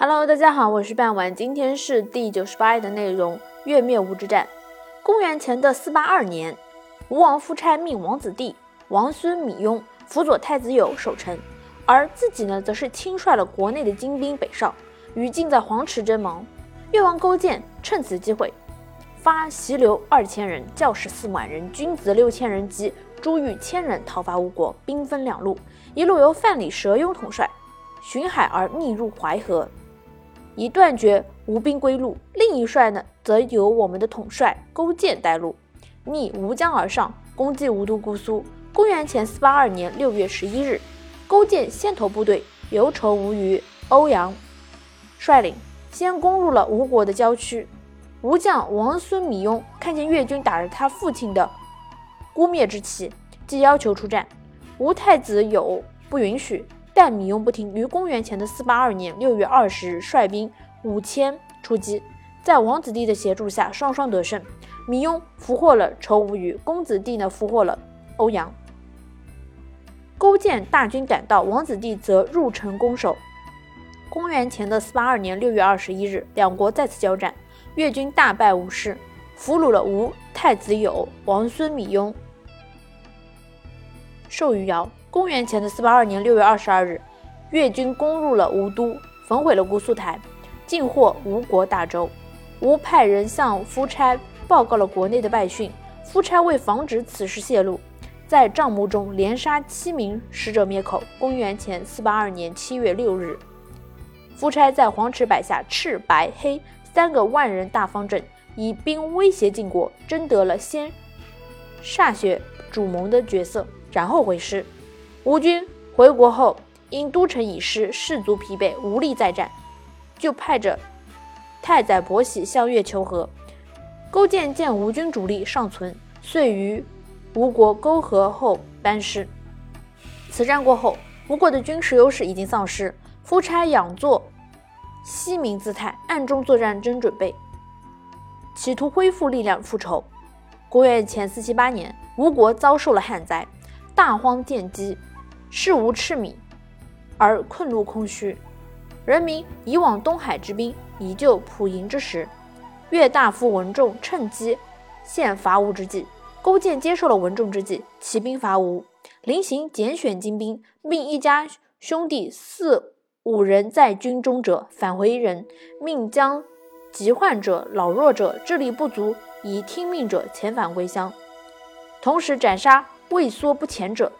Hello，大家好，我是半晚，今天是第九十八页的内容。月灭吴之战，公元前的四八二年，吴王夫差命王子弟王孙米雍辅佐太子友守城，而自己呢，则是亲率了国内的精兵北上，与晋在黄池争盟。越王勾践趁此机会，发袭留二千人，教士四万人，军子六千人及诸御千人讨伐吴国，兵分两路，一路由范蠡、佘庸统帅，巡海而逆入淮河。以断绝吴兵归路，另一帅呢，则由我们的统帅勾践带路，逆吴江而上，攻击吴都姑苏。公元前四八二年六月十一日，勾践先头部队由仇吴虞欧阳，率领先攻入了吴国的郊区。吴将王孙米雍看见越军打着他父亲的污蔑之旗，即要求出战。吴太子友不允许。但米雍不听，于公元前的四八二年六月二十日率兵五千出击，在王子弟的协助下，双双得胜。米雍俘获了仇无余，公子弟呢俘获了欧阳。勾践大军赶到，王子弟则入城攻守。公元前的四八二年六月二十一日，两国再次交战，越军大败吴师，俘虏了吴太子友、王孙米雍，授于尧。公元前的四八二年六月二十二日，越军攻入了吴都，焚毁了姑苏台，尽获吴国大州。吴派人向夫差报告了国内的败讯。夫差为防止此事泄露，在帐幕中连杀七名使者灭口。公元前四八二年七月六日，夫差在黄池摆下赤、白、黑三个万人大方阵，以兵威胁晋国，争得了先歃血主盟的角色，然后回师。吴军回国后，因都城已失，士卒疲惫，无力再战，就派着太宰伯喜向越求和。勾践见吴军主力尚存，遂于吴国沟河后班师。此战过后，吴国的军事优势已经丧失，夫差佯作西民姿态，暗中作战争准备，企图恢复力量复仇。公元前四七八年，吴国遭受了旱灾，大荒见饥。事无赤米，而困路空虚，人民以往东海之滨，以救蒲营之时。越大夫文仲趁机献伐吴之计，勾践接受了文仲之计，起兵伐吴。临行拣选精兵，命一家兄弟四五人在军中者返回一人，命将疾患者、老弱者、智力不足以听命者遣返归乡，同时斩杀畏缩不前者。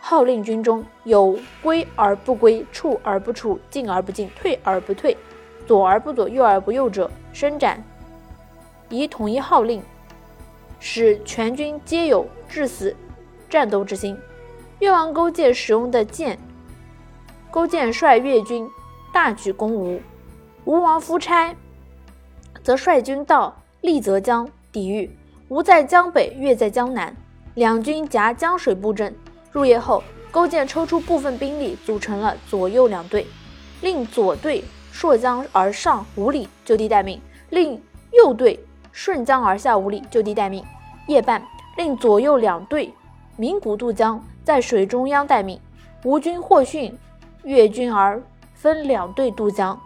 号令军中有归而不归、处而不处、进而不进、退而不退、左而不左、右而不右者，伸展，以统一号令，使全军皆有至死战斗之心。越王勾践使用的剑，勾践率越军大举攻吴，吴王夫差则率军到丽泽江抵御。吴在江北，越在江南，两军夹江水布阵。入夜后，勾践抽出部分兵力，组成了左右两队，令左队溯江而上五里就地待命，令右队顺江而下五里就地待命。夜半，令左右两队鸣鼓渡江，在水中央待命。吴军获讯越军而分两队渡江，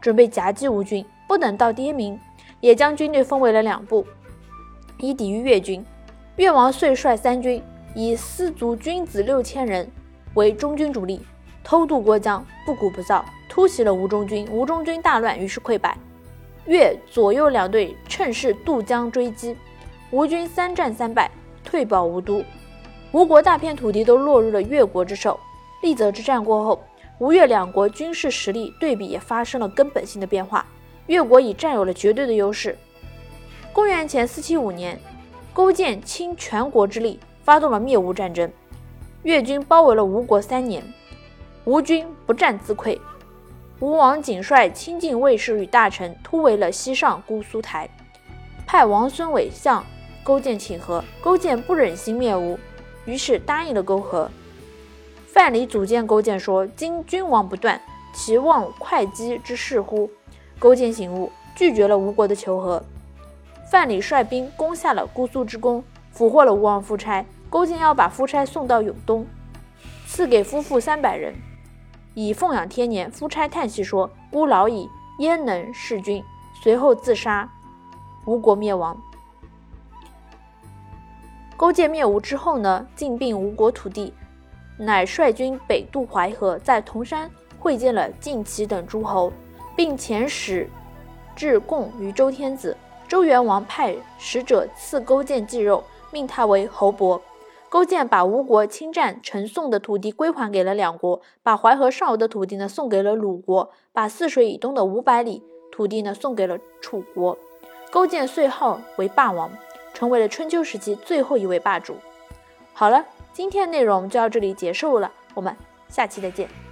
准备夹击吴军。不等到跌鸣，也将军队分为了两部，以抵御越军。越王遂率三军。以四族军子六千人为中军主力，偷渡过江，不鼓不噪，突袭了吴中军。吴中军大乱，于是溃败。越左右两队趁势渡江追击，吴军三战三败，退保吴都。吴国大片土地都落入了越国之手。利泽之战过后，吴越两国军事实力对比也发生了根本性的变化，越国已占有了绝对的优势。公元前四七五年，勾践倾全国之力。发动了灭吴战争，越军包围了吴国三年，吴军不战自溃。吴王仅率亲近卫士与大臣突围了西上姑苏台，派王孙伟向勾践请和。勾践不忍心灭吴，于是答应了勾和。范蠡组建勾践说：“今君王不断，其望会稽之事乎？”勾践醒悟，拒绝了吴国的求和。范蠡率兵攻下了姑苏之宫，俘获了吴王夫差。勾践要把夫差送到永东，赐给夫妇三百人，以奉养天年。夫差叹息说：“孤老矣，焉能弑君？”随后自杀，吴国灭亡。勾践灭吴之后呢，进并吴国土地，乃率军北渡淮河，在铜山会见了晋齐等诸侯，并遣使至贡于周天子。周元王派使者赐勾践祭肉，命他为侯伯。勾践把吴国侵占陈宋的土地归还给了两国，把淮河上游的土地呢送给了鲁国，把泗水以东的五百里土地呢送给了楚国。勾践遂号为霸王，成为了春秋时期最后一位霸主。好了，今天的内容就到这里结束了，我们下期再见。